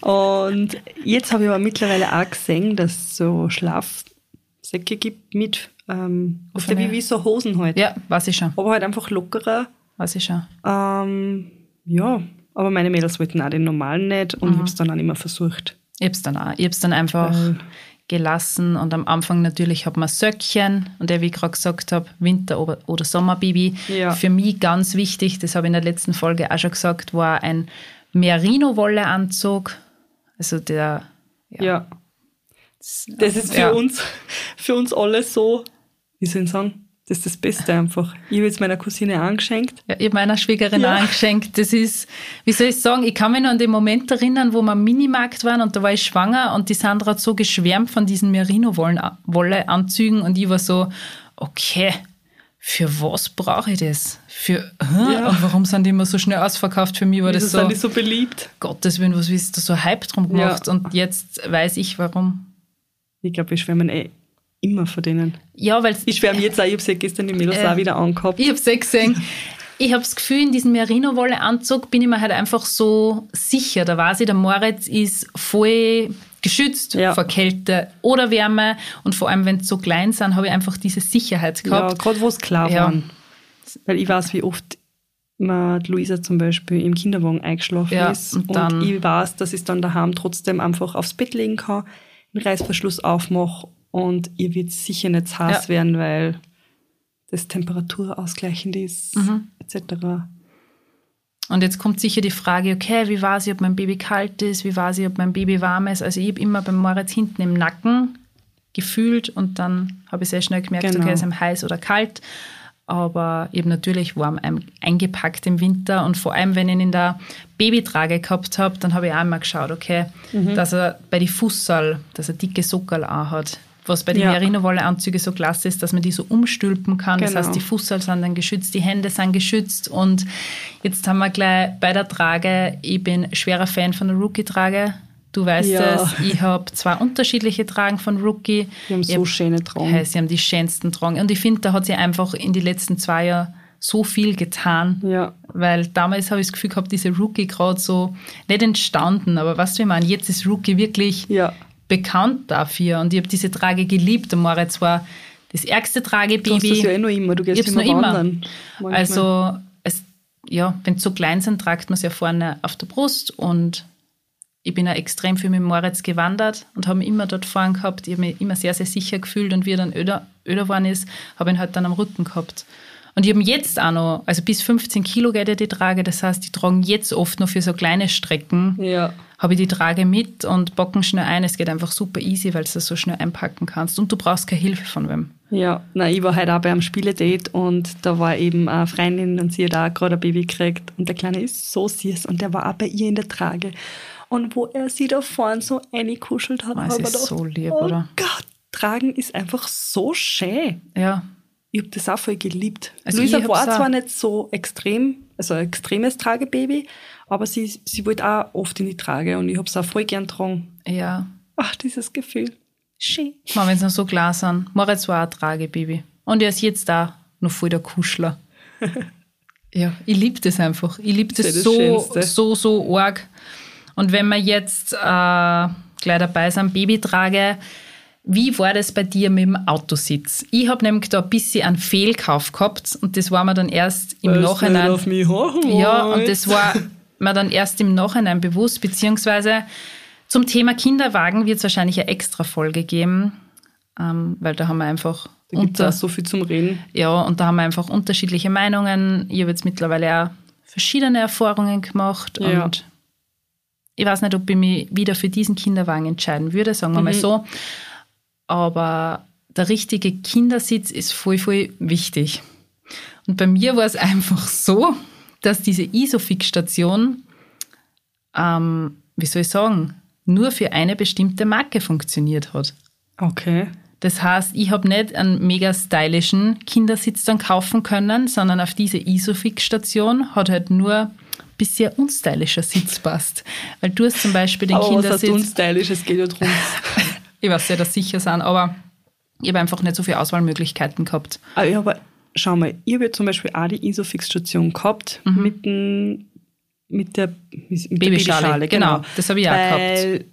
Und jetzt habe ich aber mittlerweile auch gesehen, dass es so Schlafsäcke gibt mit, ähm, auf der wie, wie so Hosen halt. ja, weiß ich schon. Aber halt einfach lockerer. Weiß ich schon. Ähm, ja, aber meine Mädels wollten auch den normalen nicht und ich habe es dann auch nicht mehr versucht. Ich habe es dann auch. Ich habe es dann einfach Weil- gelassen. Und am Anfang natürlich hat man Söckchen und der, wie ich gerade gesagt habe, Winter- oder, oder Sommerbaby. Ja. Für mich ganz wichtig, das habe ich in der letzten Folge auch schon gesagt, war ein Merino-Wolle-Anzug. Also der, ja, Ja. Das ist für Ja. uns, für uns alle so, wie soll ich sagen, das ist das Beste einfach. Ich habe jetzt meiner Cousine angeschenkt. Ja, ich habe meiner Schwägerin Ja. auch geschenkt. Das ist, wie soll ich sagen, ich kann mich noch an den Moment erinnern, wo wir am Minimarkt waren und da war ich schwanger und die Sandra hat so geschwärmt von diesen Merino-Wolle-Anzügen und ich war so, okay, für was brauche ich das? Für, hä? Ja. Und warum sind die immer so schnell ausverkauft? Für mich war Wieso das so, sind die so beliebt? Gottes Willen, was ist da so Hype drum gemacht? Ja. Und jetzt weiß ich, warum. Ich glaube, wir schwärmen eh immer von denen. Ja, weil Ich schwärme jetzt auch, ich habe sie gestern die Mädels Äh, auch wieder angehabt. Ich habe eh gesehen. Ich habe das Gefühl, in diesem Merino-Wolle-Anzug bin ich mir halt einfach so sicher. Da weiß ich, der Moritz ist voll geschützt Ja. vor Kälte oder Wärme. Und vor allem, wenn sie so klein sind, habe ich einfach diese Sicherheit Ja, gehabt. gerade wo es klar Ja. waren. Weil ich weiß, wie oft die Luisa zum Beispiel im Kinderwagen eingeschlafen Ja, ist. und Und, dann- ich weiß, dass ich es dann daheim trotzdem einfach aufs Bett legen kann, den Reißverschluss aufmache und ihr wird sicher nicht heiß Ja. werden, weil das temperaturausgleichend ist, Mhm. etc. Und jetzt kommt sicher die Frage, okay, wie weiß ich, ob mein Baby kalt ist, wie weiß ich, ob mein Baby warm ist. Also ich habe immer beim Moritz hinten im Nacken gefühlt und dann habe ich sehr schnell gemerkt, Genau. okay, ist ihm heiß oder kalt. Aber habe natürlich warm ein- eingepackt im Winter und vor allem, wenn ich ihn in der Babytrage gehabt habe, dann habe ich auch immer geschaut, okay, Mhm. dass er bei die Fußsal, dass er dicke Sockerl auch hat. Was bei den Ja. Merino-Wolle-Anzügen so klasse ist, dass man die so umstülpen kann. Das Genau. heißt, die Fußsal sind dann geschützt, die Hände sind geschützt. Und jetzt haben wir gleich bei der Trage, ich bin schwerer Fan von der Rookie-Trage. Du weißt Ja. es, ich habe zwei unterschiedliche Tragen von Rookie. Die haben Ich so hab- schöne Traum. Hey, sie haben die schönsten Tragen. Und ich finde, da hat sie einfach in den letzten zwei Jahren so viel getan. Ja. Weil damals habe ich das Gefühl gehabt, diese Rookie gerade so nicht entstanden. Aber was du, ich meine, jetzt ist Rookie wirklich Ja. bekannt dafür. Und ich habe diese Trage geliebt. Und Moritz war das ärgste Du hast Tragebaby. das ja eh noch immer, du gehst immer noch immer. wandern. Manchmal. Also, es, ja, wenn sie so klein sind, tragt man es ja vorne auf der Brust und ich bin ja extrem viel mit Moritz gewandert und habe mich immer dort vorne gehabt. Ich habe mich immer sehr, sehr sicher gefühlt und wie er dann öder, öder geworden ist, habe ich ihn halt dann am Rücken gehabt. Und ich habe jetzt auch noch, also bis 15 Kilo geht ja die Trage, das heißt, die tragen jetzt oft noch für so kleine Strecken, Ja. habe ich die Trage mit und bocken schnell ein. Es geht einfach super easy, weil du das so schnell einpacken kannst und du brauchst keine Hilfe von wem. Ja, nein, ich war heute auch bei einem Spieledate und da war eben eine Freundin und sie hat auch gerade ein Baby gekriegt und der Kleine ist so süß und der war auch bei ihr in der Trage. Und wo er sie da vorne so eingekuschelt hat, Oh, es hab ich ist so lieb, oh oder? Gott, Tragen ist einfach so schön. Ja, Ich habe das auch voll geliebt. Also Luisa war zwar nicht so extrem, also ein extremes Tragebaby, aber sie, sie wollte auch oft in die Trage und ich habe es auch voll gern getragen. ja. Ach, dieses Gefühl. Schön. Wenn sie noch so klar sind. Moritz war auch ein Tragebaby. Und er ist jetzt da noch voll der Kuschler. ja, ich liebe das einfach. Ich liebe das, Das das so, so, so arg. Und wenn wir jetzt äh, gleich dabei sind, Babytrage, wie war das bei dir mit dem Autositz? Ich habe nämlich da ein bisschen einen Fehlkauf gehabt und das war mir dann erst im Weil's Nachhinein. auf mich Ja, und das war mir dann erst im Nachhinein bewusst, beziehungsweise zum Thema Kinderwagen wird es wahrscheinlich eine extra Folge geben, ähm, weil da haben wir einfach Da gibt es so viel zum Reden. ja, und da haben wir einfach unterschiedliche Meinungen. Ich habe jetzt mittlerweile auch verschiedene Erfahrungen gemacht Ja. und ich weiß nicht, ob ich mich wieder für diesen Kinderwagen entscheiden würde, sagen wir mal Mhm. so. Aber der richtige Kindersitz ist voll, voll wichtig. Und bei mir war es einfach so, dass diese Isofix-Station, ähm, wie soll ich sagen, nur für eine bestimmte Marke funktioniert hat. Okay. Das heißt, ich habe nicht einen mega stylischen Kindersitz dann kaufen können, sondern auf diese Isofix-Station hat halt nur bisschen unstylischer Sitz passt. Weil du hast zum Beispiel den aber was heißt Kindersitz, unstylisch? Es geht ja darum. ich weiß ja, dass sicher sind, aber ich habe einfach nicht so viele Auswahlmöglichkeiten gehabt. aber, ja, aber schau mal, ich habe ja zum Beispiel auch die Isofix-Station gehabt mit, dem, mit der, mit der Babyschale, Babyschale. genau. Das habe ich auch gehabt.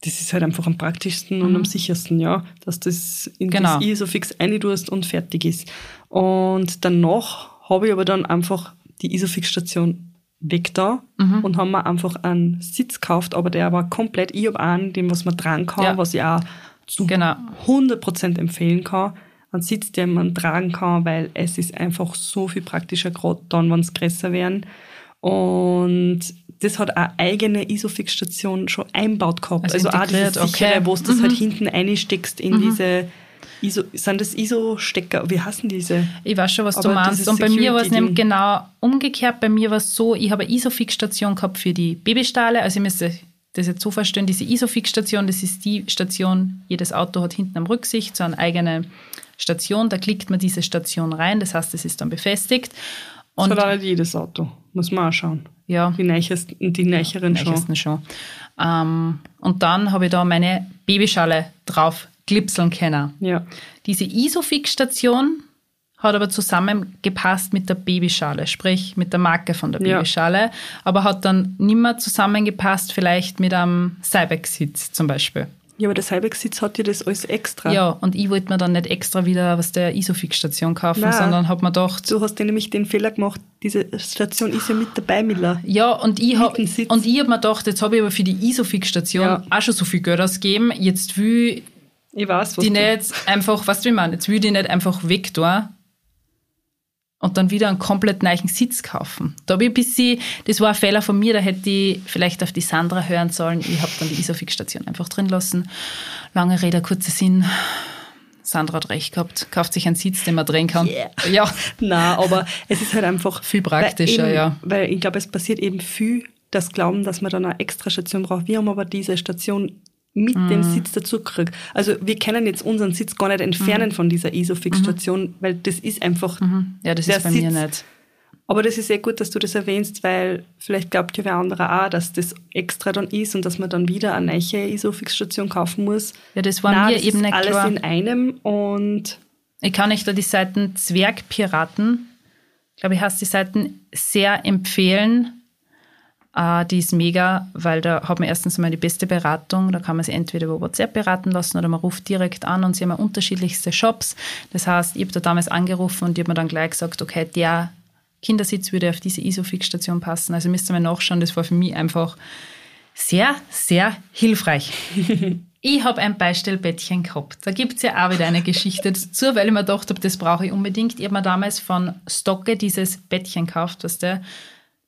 Das ist halt einfach am praktischsten und am sichersten, ja, dass das in Genau. das Isofix eintust und fertig ist. Und danach habe ich aber dann einfach die Isofix-Station weg da Mhm. und haben mir einfach einen Sitz gekauft, aber der war komplett, ich habe einen, den was man tragen kann, Ja. was ich auch zu Genau. 100% empfehlen kann. Ein Sitz, den man tragen kann, weil es ist einfach so viel praktischer, gerade dann, wenn es größer werden. Und das hat eine eigene Isofix-Station schon einbaut gehabt. Also Also, auch sichere, okay. wo du das halt hinten einsteckst in diese ISO, sind das ISO-Stecker? Wie heißen diese? Ich weiß schon, was du Aber meinst. dieses Und bei mir war es nämlich genau umgekehrt. Bei mir war es so, ich habe eine Isofix-Station gehabt für die Babystahle. Also ich müsste das jetzt so vorstellen, diese Isofix-Station, das ist die Station, jedes Auto hat hinten am Rücksicht so eine eigene Station. Da klickt man diese Station rein, das heißt, es ist dann befestigt. Das Und hat auch nicht jedes Auto. Muss man auch schauen. ja, Die, Neichesten, die Neicheren schon. Nächsten schon. Ähm, und dann habe ich da meine Babyschale drauf klipseln können. Ja. Diese Isofix-Station hat aber zusammengepasst mit der Babyschale, sprich mit der Marke von der Ja. Babyschale, aber hat dann nimmer zusammengepasst, vielleicht mit einem Cybex-Sitz zum Beispiel. Ja, aber der Cybex-Sitz hat ja das alles extra. Ja, und ich wollte mir dann nicht extra wieder was der Isofix-Station kaufen, Nein. sondern habe mir gedacht, Du hast dir nämlich den Fehler gemacht, diese Station ist ja mit dabei, Miller. Ja, und ich habe hab mir gedacht, jetzt habe ich aber für die Isofix-Station Ja. auch schon so viel Geld ausgegeben, jetzt will Ich weiß, was die du... nicht einfach, was du, ich meine, jetzt will die nicht einfach weg da und dann wieder einen komplett neuen Sitz kaufen. Da habe ich ein bisschen, das war ein Fehler von mir, da hätte ich vielleicht auf die Sandra hören sollen. Ich habe dann die Isofix-Station einfach drin lassen. Lange Rede, kurzer Sinn. Sandra hat recht gehabt. Kauft sich einen Sitz, den man drehen kann. Yeah. Ja, Nein, aber es ist halt einfach... Viel praktischer, weil eben, ja. Weil ich glaube, es passiert eben viel, das Glauben, dass man dann eine extra Station braucht. Wir haben aber diese Station mit Mhm. dem Sitz dazu gekriegt. Also wir können jetzt unseren Sitz gar nicht entfernen von dieser Isofix-Station, weil das ist einfach... Mhm. ja das ist bei mir Sitz- nicht. Aber das ist sehr gut, dass du das erwähnst, weil vielleicht glaubt ja wer andere auch, dass das extra dann ist und dass man dann wieder eine neue Isofix-Station kaufen muss. Ja, das war Nein, mir das eben ist nicht alles klar. in einem und Ich kann euch da die Seiten Zwergpiraten, glaube ich, heißt die Seiten sehr empfehlen. Äh, die ist mega, weil da hat man erstens mal die beste Beratung. Da kann man sich entweder über WhatsApp beraten lassen oder man ruft direkt an und sie haben unterschiedlichste Shops. Das heißt, ich habe da damals angerufen und die haben mir dann gleich gesagt, okay, der Kindersitz würde auf diese Isofix-Station passen. Also müsst ihr mal nachschauen. Das war für mich einfach sehr, sehr hilfreich. Ich habe ein Beistellbettchen gehabt. Da gibt es ja auch wieder eine Geschichte dazu, weil ich mir gedacht habe, das brauche ich unbedingt. Ich habe mir damals von Stocke dieses Bettchen gekauft, was der,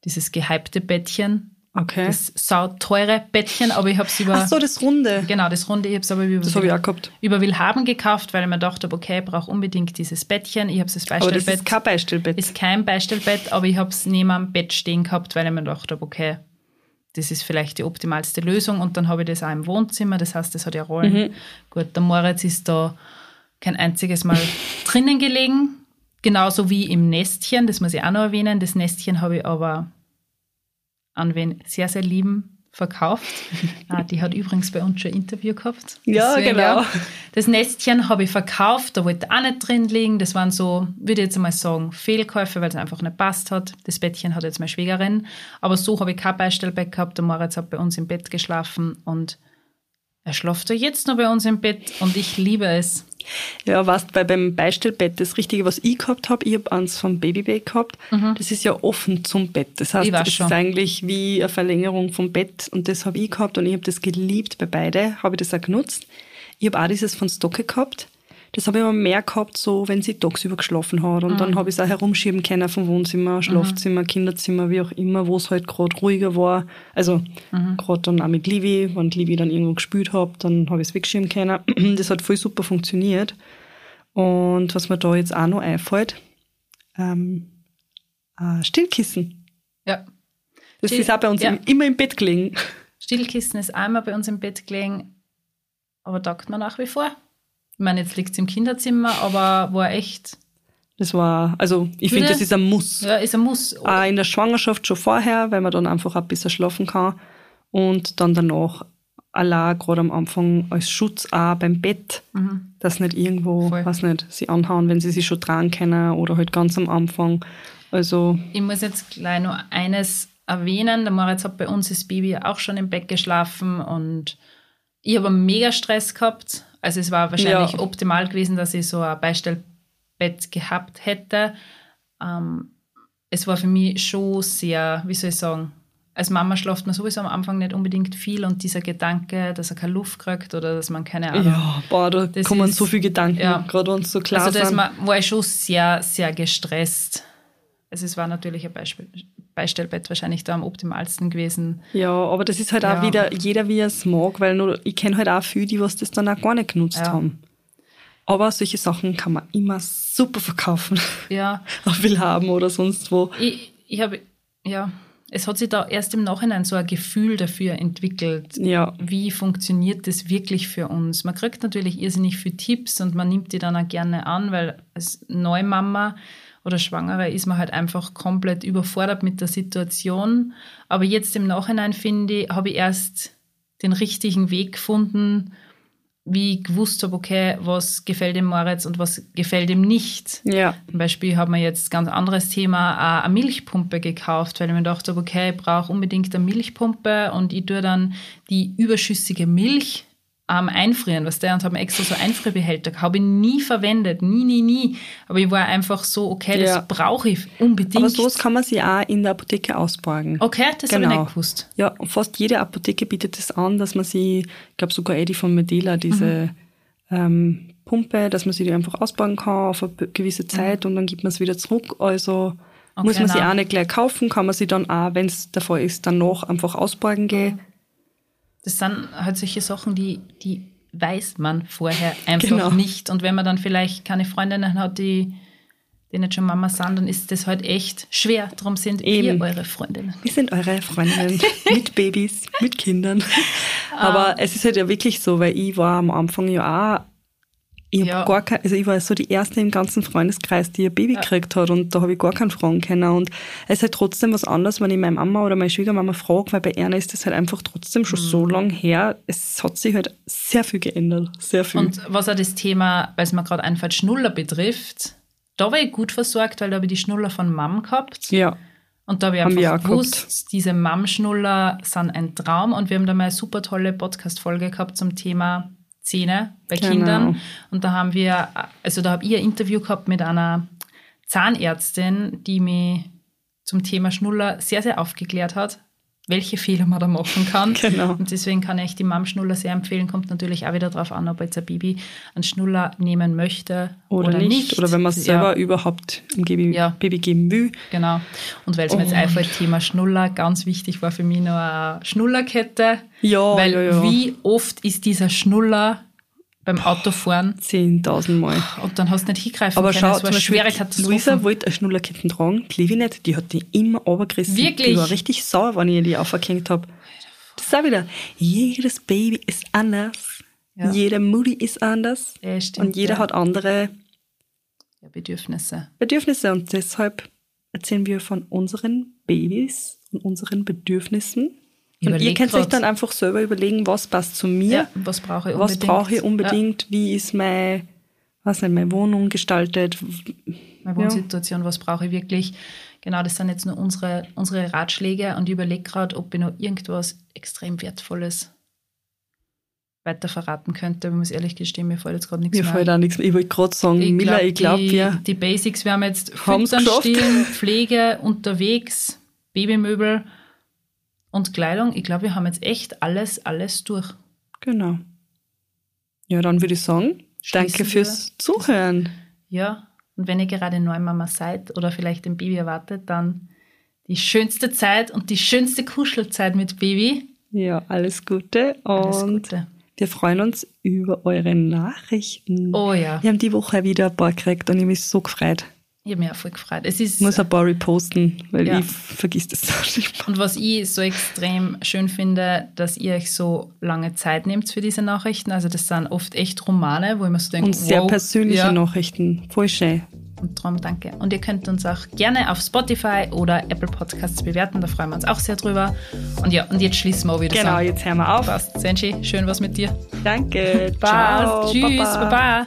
dieses gehypte Bettchen, okay. das sauteure Bettchen, aber ich habe es über, Ach so, das Runde. genau, das Runde, ich habe es aber über, Das habe ich über Willhaben gekauft, weil ich mir gedacht habe, okay, ich brauche unbedingt dieses Bettchen. Ich habe das Aber das Beistellbett. ist kein Beistellbett. Ist kein Beistellbett, aber ich habe es neben am Bett stehen gehabt, weil ich mir gedacht habe, okay, das ist vielleicht die optimalste Lösung. Und dann habe ich das auch im Wohnzimmer, das heißt, das hat ja Rollen. Gut, der Moritz ist da kein einziges Mal drinnen gelegen, genauso wie im Nestchen, das muss ich auch noch erwähnen. Das Nestchen habe ich aber an wen sehr, sehr lieben verkauft. ah, die hat übrigens bei uns schon ein Interview gehabt. Ja, genau. Das Nestchen habe ich verkauft, da wollte auch nicht drin liegen. Das waren so, würde ich jetzt einmal sagen, Fehlkäufe, weil es einfach nicht passt hat. Das Bettchen hat jetzt meine Schwägerin. Aber so habe ich kein Beistellbett gehabt. Der Moritz hat bei uns im Bett geschlafen und er schläft da jetzt noch bei uns im Bett und ich liebe es. Ja, weißt, weil beim Beistellbett, das Richtige, was ich gehabt habe, ich habe eins vom Babybett gehabt, das ist ja offen zum Bett. Das heißt, Mhm. Schon. ist eigentlich wie eine Verlängerung vom Bett und das habe ich gehabt und ich habe das geliebt bei beide, habe ich das auch genutzt. Ich habe auch dieses von Stocke gehabt. Das habe ich aber mehr gehabt, so wenn sie tagsüber geschlafen hat. Und Mhm. dann habe ich es auch herumschieben können vom Wohnzimmer, Schlafzimmer, Kinderzimmer, wie auch immer, wo es halt gerade ruhiger war. Also Mhm. gerade dann auch mit Livi, wenn Livi dann irgendwo gespielt hat, dann habe ich es wegschieben können. Das hat voll super funktioniert. Und was mir da jetzt auch noch einfällt, ähm, äh, Stillkissen. Ja. Das Still- ist auch bei uns ja. im, immer im Bett gelegen. Stillkissen ist einmal bei uns im Bett gelegen, aber taugt mir nach wie vor. Ich meine, jetzt liegt es im Kinderzimmer, aber war echt, Das war, also ich finde, das ist ein Muss. ja, ist ein Muss. Auch in der Schwangerschaft schon vorher, weil man dann einfach ein bisschen schlafen kann. Und dann danach allein, gerade am Anfang, als Schutz auch beim Bett, Mhm. dass nicht irgendwo, Voll. weiß nicht, sie anhauen, wenn sie sich schon tragen können oder halt ganz am Anfang. Also, Ich muss jetzt gleich noch eines erwähnen. Der Moritz hat bei uns das Baby auch schon im Bett geschlafen und ich habe mega Stress gehabt. Also es war wahrscheinlich Ja. optimal gewesen, dass ich so ein Beistellbett gehabt hätte. Ähm, es war für mich schon sehr, wie soll ich sagen, als Mama schlaft man sowieso am Anfang nicht unbedingt viel und dieser Gedanke, dass er keine Luft kriegt oder dass man keine Ahnung. Ja, boah, da kommen ist- so viele Gedanken, ja. gerade es so klar also da war ich schon sehr, sehr gestresst. Also es war natürlich ein Beispiel, Beistellbett wahrscheinlich da am optimalsten gewesen. Ja, aber das ist halt auch Ja. wieder jeder, wie er es mag, weil nur, ich kenne halt auch viele, die was das dann auch gar nicht genutzt Ja. haben. Aber solche Sachen kann man immer super verkaufen. Ja, Auf Willhaben oder sonst wo. ich, ich habe, ja, es hat sich da erst im Nachhinein so ein Gefühl dafür entwickelt, Ja, wie funktioniert das wirklich für uns? Man kriegt natürlich irrsinnig viele Tipps und man nimmt die dann auch gerne an, weil als Neumama oder Schwangere ist man halt einfach komplett überfordert mit der Situation. Aber jetzt im Nachhinein finde ich, habe ich erst den richtigen Weg gefunden, wie ich gewusst habe, okay, was gefällt dem Moritz und was gefällt ihm nicht. ja, Zum Beispiel habe mir jetzt ganz anderes Thema äh, eine Milchpumpe gekauft, weil ich mir gedacht habe, okay, ich brauche unbedingt eine Milchpumpe und ich tue dann die überschüssige Milch am Einfrieren, was der und habe mir extra so Einfrierbehälter, habe ich nie verwendet, nie, nie, nie. Aber ich war einfach so, okay, das Ja. brauche ich unbedingt. aber sowas kann man sich auch in der Apotheke ausborgen. okay, das habe ich Genau. nicht gewusst. Ja, fast jede Apotheke bietet es an, dass man sie, ich glaube sogar Eddie von Medela, diese Mhm. ähm, Pumpe, dass man sie die einfach ausbauen kann auf eine gewisse Zeit und dann gibt man es wieder zurück. Also Mhm. Okay, muss man sie nein. auch nicht gleich kaufen, kann man sie dann auch, wenn es der Fall ist, danach einfach ausborgen gehen. Das sind halt solche Sachen, die, die weiß man vorher einfach Genau. nicht. Und wenn man dann vielleicht keine Freundinnen hat, die, die nicht schon Mama sind, dann ist das halt echt schwer. Darum sind Eben. wir eure Freundinnen. Wir sind eure Freundinnen mit Babys, mit Kindern. Ah. Aber es ist halt ja wirklich so, weil ich war am Anfang ja auch, ich, Ja. gar kein, also ich war so die erste im ganzen Freundeskreis, die ein Baby gekriegt hat und da habe ich gar keinen fragen können. Und es ist halt trotzdem was anderes, wenn ich meine Mama oder meine Schwiegermama frage, weil bei einer ist das halt einfach trotzdem schon so Mhm. lang her. Es hat sich halt sehr viel geändert, sehr viel. Und was auch das Thema, weil es mir gerade einfällt, Schnuller betrifft, da war ich gut versorgt, weil da habe ich die Schnuller von Mom gehabt. ja, Und da habe ich Haben einfach auch gewusst, diese Mom-Schnuller sind ein Traum. Und wir haben da mal eine super tolle Podcast-Folge gehabt zum Thema Zähne bei Genau. Kindern. Und da haben wir, also da habe ich ein Interview gehabt mit einer Zahnärztin, die mich zum Thema Schnuller sehr, sehr aufgeklärt hat, welche Fehler man da machen kann. Genau. Und deswegen kann ich die Mom-Schnuller sehr empfehlen. Kommt natürlich auch wieder darauf an, ob jetzt ein Baby einen Schnuller nehmen möchte oder, oder, nicht. Oder wenn man es Ja. selber überhaupt dem Baby, Ja. Baby geben will. Genau. Und weil es mir jetzt Und- einfällt, Thema Schnuller, ganz wichtig war für mich noch eine Schnullerkette. Ja, weil ja, ja. wie oft ist dieser Schnuller beim Autofahren 10.000 Mal. und dann hast du nicht hingreifen Aber können. schau, es war eine schwere Katastrophe. Luisa wollte eine Schnullerketten tragen, die Levi nicht, die hat die immer runtergerissen. Wirklich? Die war richtig sauer, wenn ich die aufgehängt habe. Das ist auch wieder, jedes Baby ist anders. Ja. Jede Mutti ist anders. Ja, stimmt, und jeder ja. hat andere Bedürfnisse. Bedürfnisse. Und deshalb erzählen wir von unseren Babys und unseren Bedürfnissen. Und ihr könnt euch dann einfach selber überlegen, was passt zu mir. Ja, was brauche ich was unbedingt? brauche ich unbedingt, wie ist meine, was nicht, meine Wohnung gestaltet. Ja, meine Wohnsituation, was brauche ich wirklich? Genau, das sind jetzt nur unsere, unsere Ratschläge und ich überlege gerade, ob ich noch irgendwas extrem Wertvolles weiter verraten könnte. Ich muss ehrlich gestehen, mir fällt jetzt gerade nichts Mir mehr fällt auch nichts mehr. Ich wollte gerade sagen, Ich Miller, glaub, ich glaube, die, wir die Basics, wir haben jetzt Füttern. Stillen, Pflege, unterwegs, Babymöbel und Kleidung. Ich glaube, wir haben jetzt echt alles, alles durch. Genau. Ja, dann würde ich sagen, danke Schließen fürs wir Zuhören. Ja, und wenn ihr gerade Neumama seid oder vielleicht ein Baby erwartet, dann die schönste Zeit und die schönste Kuschelzeit mit Baby. Ja, alles Gute Alles und Gute. wir freuen uns über eure Nachrichten. Oh ja, Wir haben die Woche wieder ein paar gekriegt und ich habe mich so gefreut. Ich habe mich auch voll gefreut. Es ist, Ich muss ein paar reposten, weil Ja. ich vergiss das nicht. und was ich so extrem schön finde, dass ihr euch so lange Zeit nehmt für diese Nachrichten. Also das sind oft echt Romane, wo ich mir so denke, Und sehr wow, persönliche ja. Nachrichten. Voll schön. Und darum danke. Und ihr könnt uns auch gerne auf Spotify oder Apple Podcasts bewerten. Da freuen wir uns auch sehr drüber. Und ja, und jetzt schließen wir auch wieder Genau, sagen. jetzt hören wir auf. Passt. Senshi, schön was mit dir. Danke. Passt. Ciao. Tschüss. Baba. Baba.